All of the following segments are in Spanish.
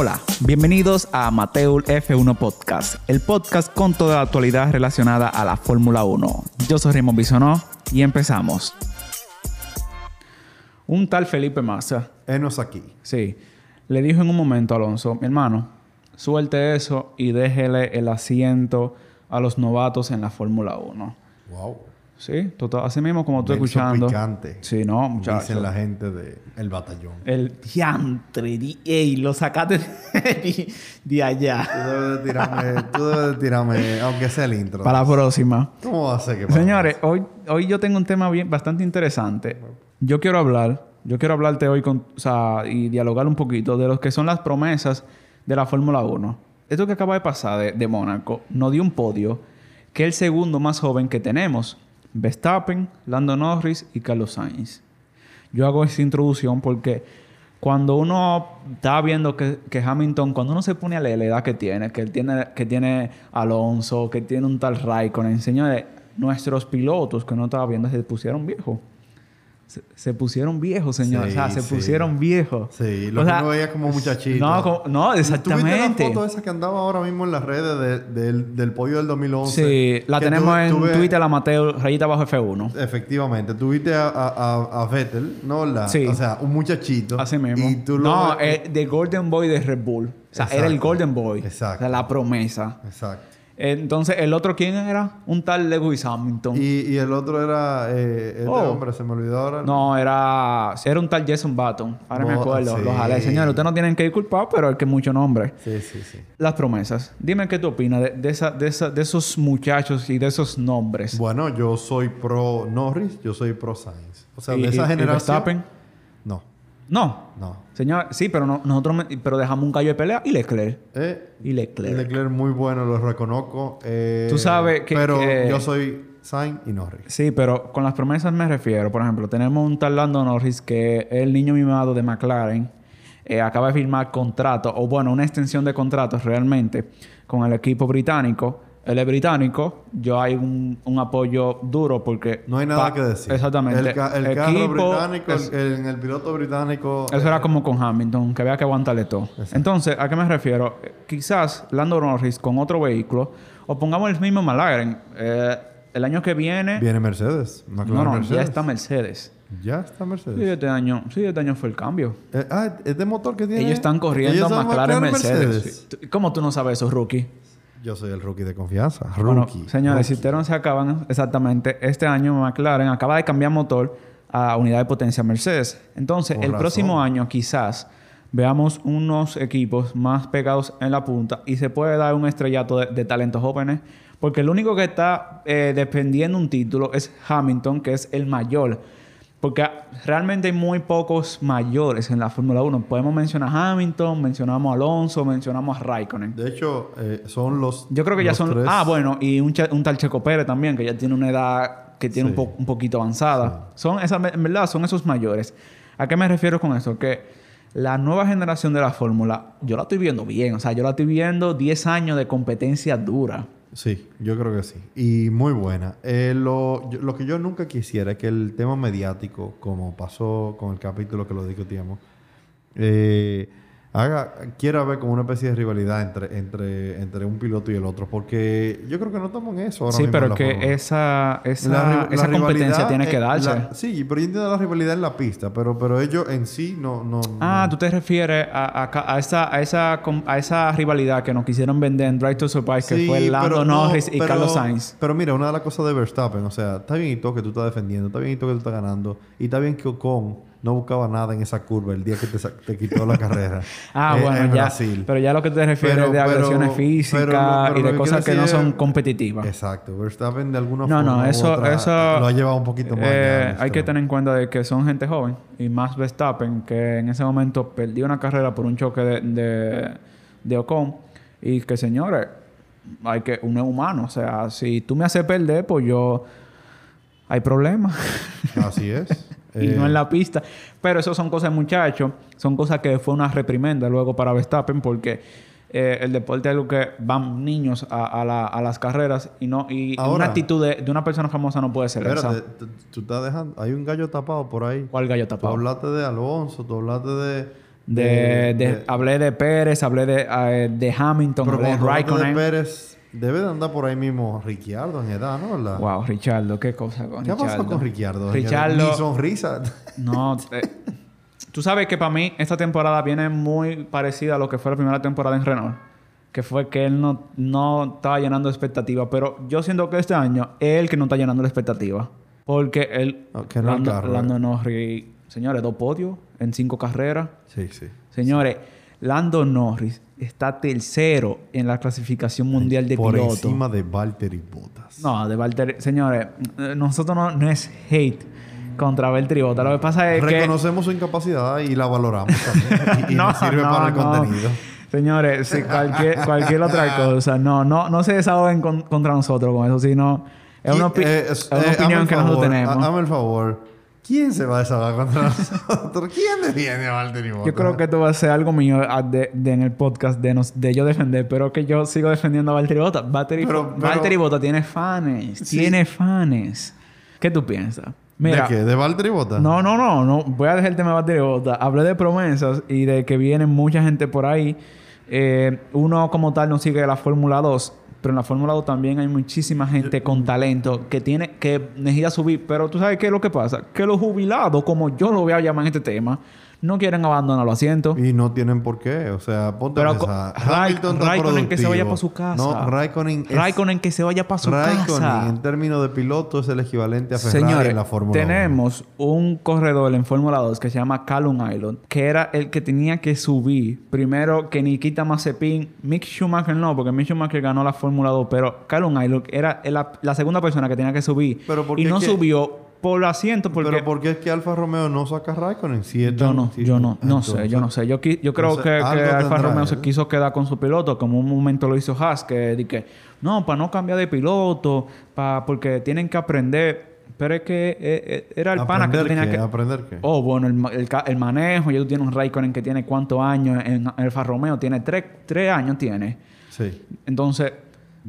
Hola, bienvenidos a Mateul F1 Podcast, el podcast con toda la actualidad relacionada a la Fórmula 1. Yo soy Raymond Bisonó y empezamos. Un tal Felipe Massa. Enos aquí. Sí. Le dijo en un momento a Alonso, mi hermano, suelte eso y déjele el asiento a los novatos en la Fórmula 1. Wow. Sí, total, así mismo como tú Verso escuchando. picante. Sí, no, muchachos. Dicen la gente del batallón. El diantre, di- ey, lo sacaste de, de allá. Tú debes de tirarme, tú debes de tirarme, aunque sea el intro. Para la próxima. ¿Cómo va a ser que Señores, hoy, hoy yo tengo un tema bien, bastante interesante. Yo quiero hablar, yo quiero hablarte hoy con, o sea, y dialogar un poquito de lo que son las promesas de la Fórmula 1. Esto que acaba de pasar de, de Mónaco nos dio un podio que es el segundo más joven que tenemos. Verstappen, Lando Norris y Carlos Sainz. Yo hago esta introducción porque cuando uno está viendo que, que Hamilton, cuando uno se pone a leer la edad que tiene, que tiene, que tiene Alonso, que tiene un tal Raikkonen, señores, nuestros pilotos que uno estaba viendo se pusieron viejos. Se, se pusieron viejos, señor. Sí, o sea, se sí. pusieron viejos. Sí, lo O que sea, uno veía como muchachito. No, como- no, ¿Tú exactamente. ¿Tuviste la foto esa que andaba ahora mismo en las redes de- del, del pollo del 2011? Sí, la tenemos tú- en tú ves- Twitter, la Mateo, rayita bajo F1. Efectivamente. Tuviste a, a, Vettel, ¿no? La, Sí. O sea, un muchachito. Así mismo. Y tú lo no, ves- eh, de Golden Boy de Red Bull. O sea, era el. Golden Boy. Exacto. O sea, la promesa. Exacto. Entonces, ¿el otro quién era? Un tal Lewis Hamilton. Y, y el otro era... Eh, este Oh. hombre, se me olvidó ahora. No, era... Era un tal Jason Button. Ahora me acuerdo. sí. Los jalé. Señores, ustedes no tienen que disculpar, pero es que mucho nombre. Sí, sí, sí. Las promesas. Dime qué tú opinas de, de, esa, de, esa- de esos muchachos y de esos nombres. Bueno, yo soy pro Norris, yo soy pro Sainz. O sea, Y- de esa y- y generación. Verstappen? No, No. Señor, sí, pero no- nosotros me- pero dejamos un gallo de pelea y Leclerc. Eh, Y Leclerc. Leclerc muy bueno, lo reconozco. eh, Tú sabes que- Pero que- yo soy Sainz y Norris. Sí, pero con las promesas me refiero. Por ejemplo, tenemos un tal Lando Norris que es el niño mimado de McLaren. eh, acaba de firmar contrato, o bueno, una extensión de contratos realmente con el equipo británico. Él es británico. Yo hay un, un apoyo duro porque... No hay nada que decir. Exactamente. El, ca- el carro británico, es- el, el- el piloto británico. eso era como con Hamilton, que había que aguantarle todo. Entonces, ¿a qué me refiero? Eh, Quizás Lando Norris con otro vehículo, o pongamos el mismo McLaren. eh, el año que viene... Viene Mercedes. McLaren no, no, Mercedes. ya está Mercedes. Ya está Mercedes. Sí, este año, sí, este año fue el cambio. Eh, ah, es de motor que tiene. Ellos están corriendo Ellos son McLaren Mercedes. ¿Tú- ¿Cómo tú no sabes eso, rookie? Yo soy el rookie de confianza. Bueno, Rookie. señores, si Rookie. ustedes no se acaban exactamente, este año McLaren acaba de cambiar motor a unidad de potencia Mercedes. Entonces, el razón. próximo año quizás veamos unos equipos más pegados en la punta y se puede dar un estrellato de, de talentos jóvenes. Porque el único que está eh, dependiendo un título es Hamilton, que es el mayor. Porque realmente hay muy pocos mayores en la Fórmula 1. Podemos mencionar a Hamilton, mencionamos a Alonso, mencionamos a Raikkonen. De hecho, eh, son los. Yo creo que ya son... tres- Ah, bueno, y un, un tal Checo Pérez también, que ya tiene una edad que tiene un, Sí. po- un poquito avanzada. Son esas, en verdad, son esos mayores. ¿A qué me refiero con eso? Que la nueva generación de la Fórmula, yo la estoy viendo bien. O sea, yo la estoy viendo 10 años de competencia dura. Sí, yo creo que sí. Y muy buena. Eh, lo, lo que yo nunca quisiera es que el tema mediático, como pasó con el capítulo que lo discutíamos, eh, haga, quiera ver como una especie de rivalidad entre, entre, entre un piloto y el otro. Porque yo creo que no estamos en eso ahora sí, mismo pero que esa, esa, La ri- la esa competencia tiene que darse. la- sí, pero yo entiendo la rivalidad en la pista, pero, pero ellos en sí no... no Ah, no- tú te refieres a, a a esa, a, esa, a esa rivalidad que nos quisieron vender en Drive to Survive, que Sí, fue Lando no, Norris y pero- Carlos Sainz. Pero mira, una de las cosas de Verstappen, o sea, está bien y todo que tú estás defendiendo, está bien y todo que tú estás ganando, y está bien que Ocon no buscaba nada en esa curva el día que te, te quitó la carrera. Ah, eh, bueno, en ya. Brasil. Pero ya lo que te refieres Pero- de agresiones físicas pero lo- pero y de que cosas que no son competitivas. Exacto. Verstappen de alguna No, forma no, u eso, otra eso lo ha llevado un poquito más. eh, hay que tener en cuenta de que son gente joven y más Verstappen que en ese momento perdió una carrera por un choque de, de, de Ocon y que señores, hay que uno es humano, o sea, si tú me haces perder, pues yo hay problemas. Así es. y Eh, no en la pista. Pero eso son cosas, muchachos. Son cosas que fue una reprimenda luego para Verstappen porque eh, el deporte es algo que van niños a, a la- a las carreras y no y Ahora- una actitud de, de una persona famosa no puede ser Espérate, esa. tú estás dejando... Hay un gallo tapado por ahí. ¿Cuál gallo Tú tapado? hablaste de Alonso, tú hablaste de, De, De- de- hablé de Pérez, hablé de, eh, de Hamilton, Pero hablé de hablaste de Raikkonen. Pérez, debe de andar por ahí mismo Ricciardo en edad, ¿no? Wow, Richardo, qué cosa con ¿Qué Richardo. con Ricciardo? Richardo- Ni sonrisa. No, eh, tú sabes que para mí esta temporada viene muy parecida a lo que fue la primera temporada en Renault. Que fue que él no, no estaba llenando expectativas. Pero yo siento que este año es él que no está llenando la expectativa. Porque él... No, que no Lando, Lando eh. Norris... Señores, dos podios en cinco carreras. Sí, sí. Señores, Lando Norris está tercero en la clasificación mundial de por piloto. encima de Valtteri Bottas. No, de Valtteri... Señores, eh, nosotros no, no es hate contra Valtteri Bottas. Lo que pasa es que... Reconocemos su incapacidad y la valoramos también. y y nos sirve no, para el no. contenido. Señores, si cualquier, cualquier otra cosa, no, no, no se desahoguen con- contra nosotros con eso, sino es una, opi- eh, es eh, una hazme opinión que favor, nosotros tenemos. ha- Hazme el favor. ¿Quién se va a desahogar contra nosotros? ¿Quién defiende a Valtteri Bottas? Yo creo que esto va a ser algo mío ah, de, de- en el podcast de, nos, de yo defender, pero que yo sigo defendiendo a Valtteri Bottas. Valtteri, Pero- pero- Valtteri Bottas tiene fans, Sí. tiene fans. ¿Qué tú piensas? Mira, ¿De qué? ¿De Valtteri Bottas? No, no, no, no. Voy a dejar el tema de Valtteri Bottas. Hablé de promesas y de que viene mucha gente por ahí. Eh, uno como tal no sigue la Fórmula 2, pero en la Fórmula 2 también hay muchísima gente con talento que tiene que necesita subir. Pero tú sabes qué es lo que pasa, que los jubilados, como yo lo voy a llamar en este tema, no quieren abandonar los asientos. Y no tienen por qué. O sea, ponte Pero a Raikkonen que se vaya para su casa. No, Raikkonen es... Raikkonen que se vaya para su Raikkonen, casa. en términos de piloto, es el equivalente a Ferrari Señores, en la Fórmula 1. tenemos un corredor en Fórmula 2 que se llama Callum Island, que era el que tenía que subir primero que Nikita Mazepin, Mick Schumacher no, porque Mick Schumacher ganó la Fórmula 2, pero Callum Island era la, la segunda persona que tenía que subir Pero ¿por y no subió por asiento porque Pero ¿por qué es que Alfa Romeo no saca Raikkonen? Si es yo no, si- yo no, no entonces- sé, yo no sé. Yo, qui- yo creo entonces, que, Alfa Romeo él. se quiso quedar con su piloto, como un momento lo hizo Haas, que dije, no, para no cambiar de piloto, pa, porque tienen que aprender. Pero es que eh, eh, era el pana que tú ¿Aprender tenías qué? que... ¿Aprender qué? Oh, bueno, el, ma- el ca- el manejo. Ya tú tienes un Raikkonen que tiene cuántos años en, en Alfa Romeo. Tiene tres, tres años, tiene. Sí. Entonces,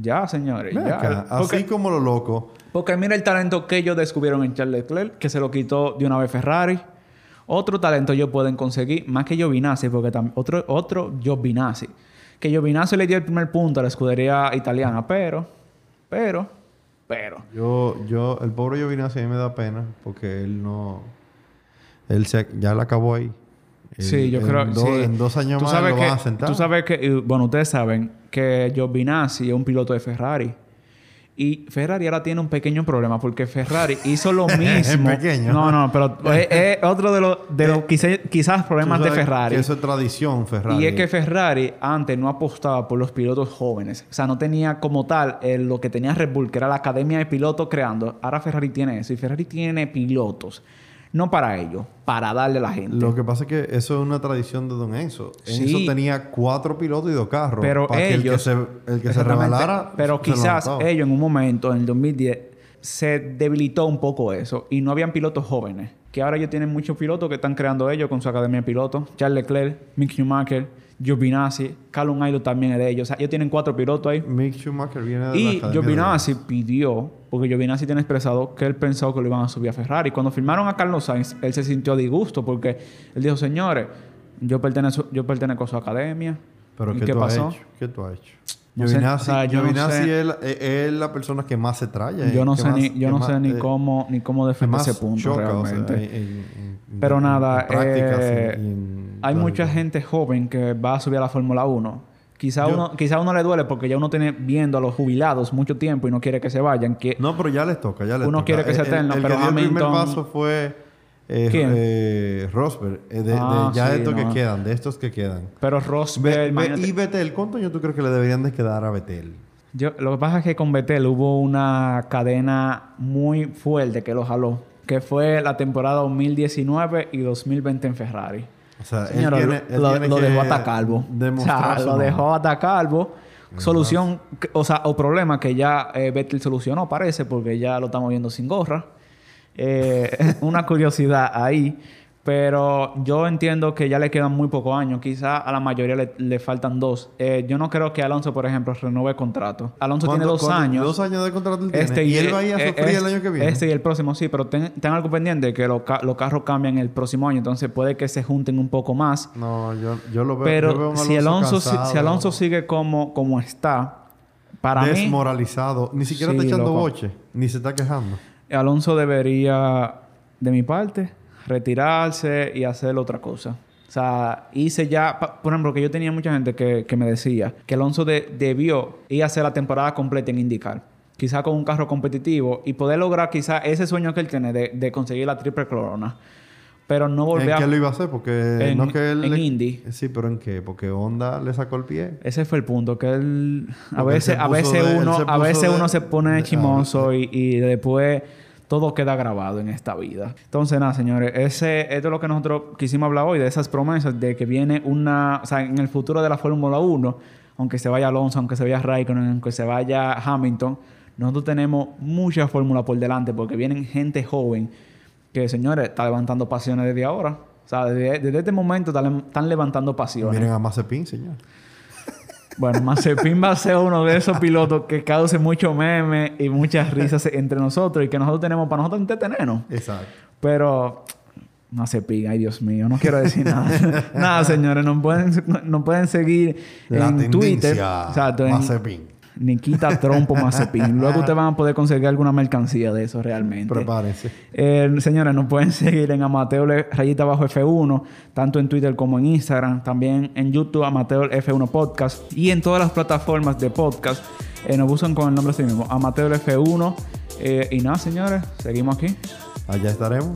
ya, señores. Ven ya. acá, Porque, Así como lo loco. porque mira el talento que ellos descubrieron en Charles Leclerc, que se lo quitó de una vez Ferrari. Otro talento ellos pueden conseguir, más que Giovinazzi, porque tam- otro, otro Giovinazzi. Que Giovinazzi le dio el primer punto a la escudería italiana, pero, pero, pero. Yo, yo, el pobre Giovinazzi a mí me da pena porque él no. Él se, ya la acabó ahí. Sí, yo en creo dos- sí. En dos años Tú más sabes lo que, van a sentar. Tú sabes que, bueno, ustedes saben que Giovinazzi es un piloto de Ferrari. Y Ferrari ahora tiene un pequeño problema porque Ferrari hizo lo mismo. Pequeño. No, no, pero es, es otro de los de los quizá- quizás problemas de Ferrari. Que eso es tradición, Ferrari. Y es que Ferrari antes no apostaba por los pilotos jóvenes. O sea, no tenía como tal eh, lo que tenía Red Bull, que era la academia de pilotos creando. Ahora Ferrari tiene eso. Y Ferrari tiene pilotos. No para ellos, para darle a la gente. Lo que pasa es que eso es una tradición de Don Enzo. Sí. Enzo tenía cuatro pilotos y dos carros. Pero para que el que ellos... se, el que se rebalara... Pero quizás ellos en un momento, en el 2010, se debilitó un poco eso. Y no habían pilotos jóvenes. Que ahora ellos tienen muchos pilotos que están creando ellos con su academia de pilotos. Charles Leclerc, Mick Schumacher, Giovinazzi, Callum Aylot también es de ellos. O sea, ellos tienen cuatro pilotos ahí. Mick Schumacher viene de la Y academia Giovinazzi pidió, porque Giovinazzi tiene expresado que él pensó que lo iban a subir a Ferrari. Cuando firmaron a Carlos Sainz, él se sintió disgusto porque él dijo, señores, yo pertenezco, yo pertenezco a su academia. Pero ¿Y ¿qué, qué tú pasó? has hecho? ¿Qué tú has hecho? No sé, Giovinazzi, o sea, yo no sé. es, la- es- es la persona que más se trae. Yo no sé más- ni, yo no más, sé ni eh, cómo ni cómo defender ese punto choca, o sea, realmente. en- en- en- Pero en- nada, eh, hay mucha gente joven que va a subir a la Fórmula 1. Quizá Yo- uno, quizá uno le duele porque ya uno tiene viendo a los jubilados mucho tiempo y no quiere que se vayan. Que, No, pero ya les toca, ya les Uno toca. quiere que sea El- el- eterno, el pero que dio el primer paso fue eh, ¿Quién? eh, Rosberg. eh, de, de Ah, ya sí, de estos no. que quedan, de estos que quedan. pero Rosberg, y Betel, ¿cuántos años tú crees que le deberían de quedar a Betel? Yo, lo que pasa es que con Betel hubo una cadena muy fuerte que lo jaló, que fue la temporada 2019 y 2020 en Ferrari. O sea, él Señora, tiene- lo, él lo- tiene lo que dejó hasta calvo. O sea, lo dejó hasta calvo. Solución, o sea, o problema que ya eh, Vettel solucionó, parece, porque ya lo estamos viendo sin gorra. Eh, una curiosidad ahí. Pero yo entiendo que ya le quedan muy pocos años. Quizá a la mayoría le, le faltan dos. Eh, yo no creo que Alonso, por ejemplo, renueve contrato. Alonso tiene ¿Cuánto- dos años. Dos años de contrato él tiene. Este y él va a ir a eh, sufrir el año que viene. Este y el próximo, sí, pero ten, ten algo pendiente que los, ca- los carros cambian el próximo año, entonces puede que se junten un poco más. No, yo, yo lo veo. yo veo Pero si Alonso, si, Alonso sigue como, como está, para mí, desmoralizado, ni siquiera está echando loco. boche, ni se está quejando. Alonso debería, de mi parte, retirarse y hacer otra cosa. O sea, hice ya, por ejemplo, que yo tenía mucha gente que, que me decía que Alonso de- debió ir a hacer la temporada completa en IndyCar. Quizá con un carro competitivo y poder lograr quizá ese sueño que él tiene de, de conseguir la triple corona. Pero no volver ¿En a... qué lo iba a hacer? Porque En- no que él... en le- Indy. Sí, pero ¿en qué? Porque Honda le sacó el pie. Ese fue el punto, que él... A Porque veces, a veces de- uno, se a veces de- uno se pone de- chimoso y, y después todo queda grabado en esta vida. Entonces, nada, señores, ese, esto es lo que nosotros quisimos hablar hoy, de esas promesas, de que viene una... O sea, en el futuro de la Fórmula 1, aunque se vaya Alonso, aunque se vaya Raikkonen, aunque se vaya Hamilton, nosotros tenemos mucha fórmula por delante porque vienen gente joven que, señores, está levantando pasiones desde ahora. O sea, desde, desde este momento están, levantando pasiones. Miren a Mazepin, señor. Bueno, Mazepin va a ser uno de esos pilotos que cause mucho meme y muchas risas entre nosotros y que nosotros tenemos para nosotros entretenernos. Exacto. Pero Mazepin, ay Dios mío, no quiero decir nada. nada, señores, nos pueden, nos pueden seguir La en Twitter. Exacto, en Mazepin. Nikita Trompo Mazepin. Luego ustedes van a poder conseguir alguna mercancía de eso realmente. Prepárense. Eh, señores, nos pueden seguir en Amateo Rayita Bajo F1, tanto en Twitter como en Instagram, también en YouTube, Amateo F1 Podcast, y en todas las plataformas de podcast. eh, nos buscan con el nombre así mismo, Amateo F1. Eh, y nada, señores, seguimos aquí. Allá estaremos.